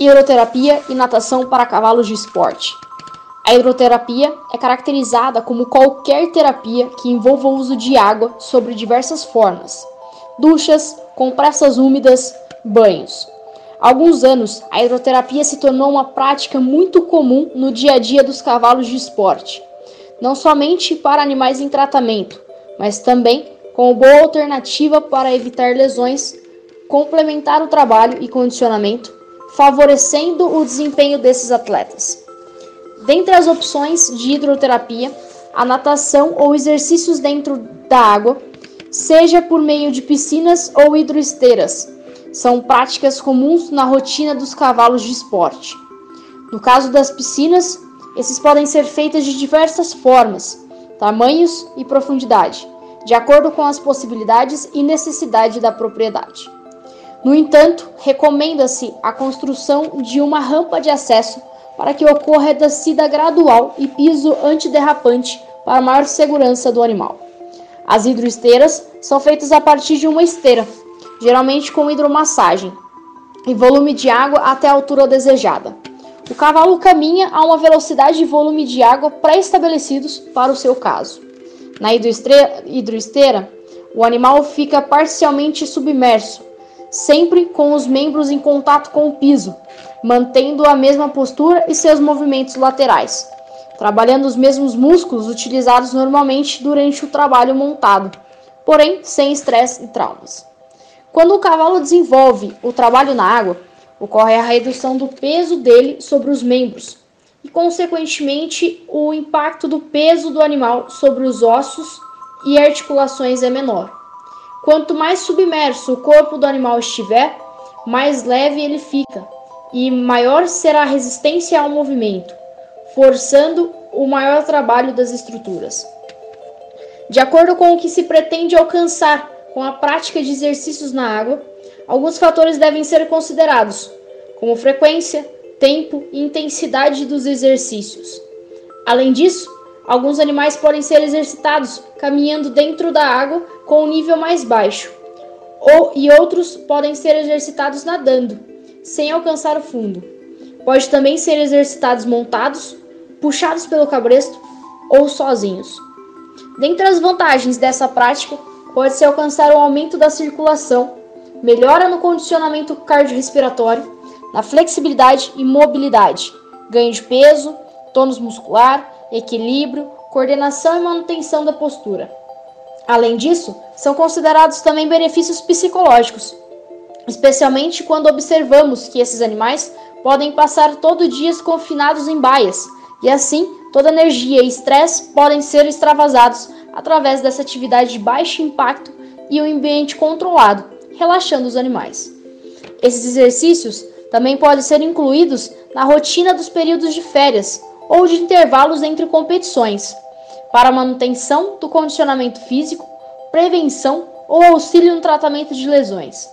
hidroterapia e natação para cavalos de esporte. A hidroterapia é caracterizada como qualquer terapia que envolva o uso de água sobre diversas formas: duchas, compressas úmidas, banhos. Há alguns anos, a hidroterapia se tornou uma prática muito comum no dia a dia dos cavalos de esporte, não somente para animais em tratamento, mas também como boa alternativa para evitar lesões, complementar o trabalho e condicionamento favorecendo o desempenho desses atletas. Dentre as opções de hidroterapia, a natação ou exercícios dentro da água, seja por meio de piscinas ou hidroesteiras, são práticas comuns na rotina dos cavalos de esporte. No caso das piscinas, esses podem ser feitas de diversas formas, tamanhos e profundidade, de acordo com as possibilidades e necessidade da propriedade. No entanto, recomenda-se a construção de uma rampa de acesso para que ocorra descida gradual e piso antiderrapante para maior segurança do animal. As hidroesteiras são feitas a partir de uma esteira, geralmente com hidromassagem, e volume de água até a altura desejada. O cavalo caminha a uma velocidade e volume de água pré-estabelecidos para o seu caso. Na hidroesteira, o animal fica parcialmente submerso, sempre com os membros em contato com o piso, mantendo a mesma postura e seus movimentos laterais, trabalhando os mesmos músculos utilizados normalmente durante o trabalho montado, porém sem estresse e traumas. Quando o cavalo desenvolve o trabalho na água, ocorre a redução do peso dele sobre os membros e, consequentemente, o impacto do peso do animal sobre os ossos e articulações é menor. Quanto mais submerso o corpo do animal estiver, mais leve ele fica e maior será a resistência ao movimento, forçando o maior trabalho das estruturas. De acordo com o que se pretende alcançar com a prática de exercícios na água, alguns fatores devem ser considerados, como frequência, tempo e intensidade dos exercícios. Além disso, Alguns animais podem ser exercitados caminhando dentro da água com um nível mais baixo, ou, e outros podem ser exercitados nadando, sem alcançar o fundo. Pode também ser exercitados montados, puxados pelo cabresto ou sozinhos. Dentre as vantagens dessa prática, pode-se alcançar o aumento da circulação, melhora no condicionamento cardiorrespiratório, na flexibilidade e mobilidade, ganho de peso, tônus muscular, equilíbrio, coordenação e manutenção da postura. Além disso, são considerados também benefícios psicológicos, especialmente quando observamos que esses animais podem passar todo dia confinados em baias, e assim toda energia e estresse podem ser extravasados através dessa atividade de baixo impacto e um ambiente controlado, relaxando os animais. Esses exercícios também podem ser incluídos na rotina dos períodos de férias, ou de intervalos entre competições, para manutenção do condicionamento físico, prevenção ou auxílio no tratamento de lesões.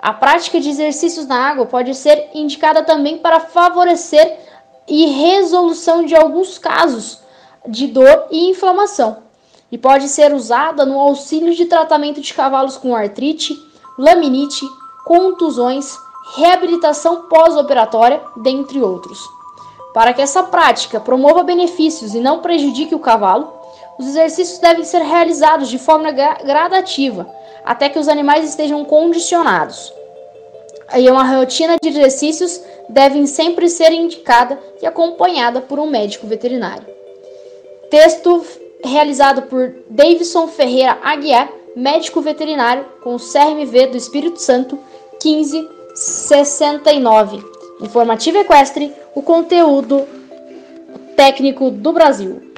A prática de exercícios na água pode ser indicada também para favorecer e resolução de alguns casos de dor e inflamação, e pode ser usada no auxílio de tratamento de cavalos com artrite, laminite, contusões, reabilitação pós-operatória, dentre outros. Para que essa prática promova benefícios e não prejudique o cavalo, os exercícios devem ser realizados de forma gradativa, até que os animais estejam condicionados. E uma rotina de exercícios deve sempre ser indicada e acompanhada por um médico veterinário. Texto realizado por Davidson Ferreira Aguiar, médico veterinário com CRMV do Espírito Santo 1569. Informativo Equestre, o conteúdo técnico do Brasil.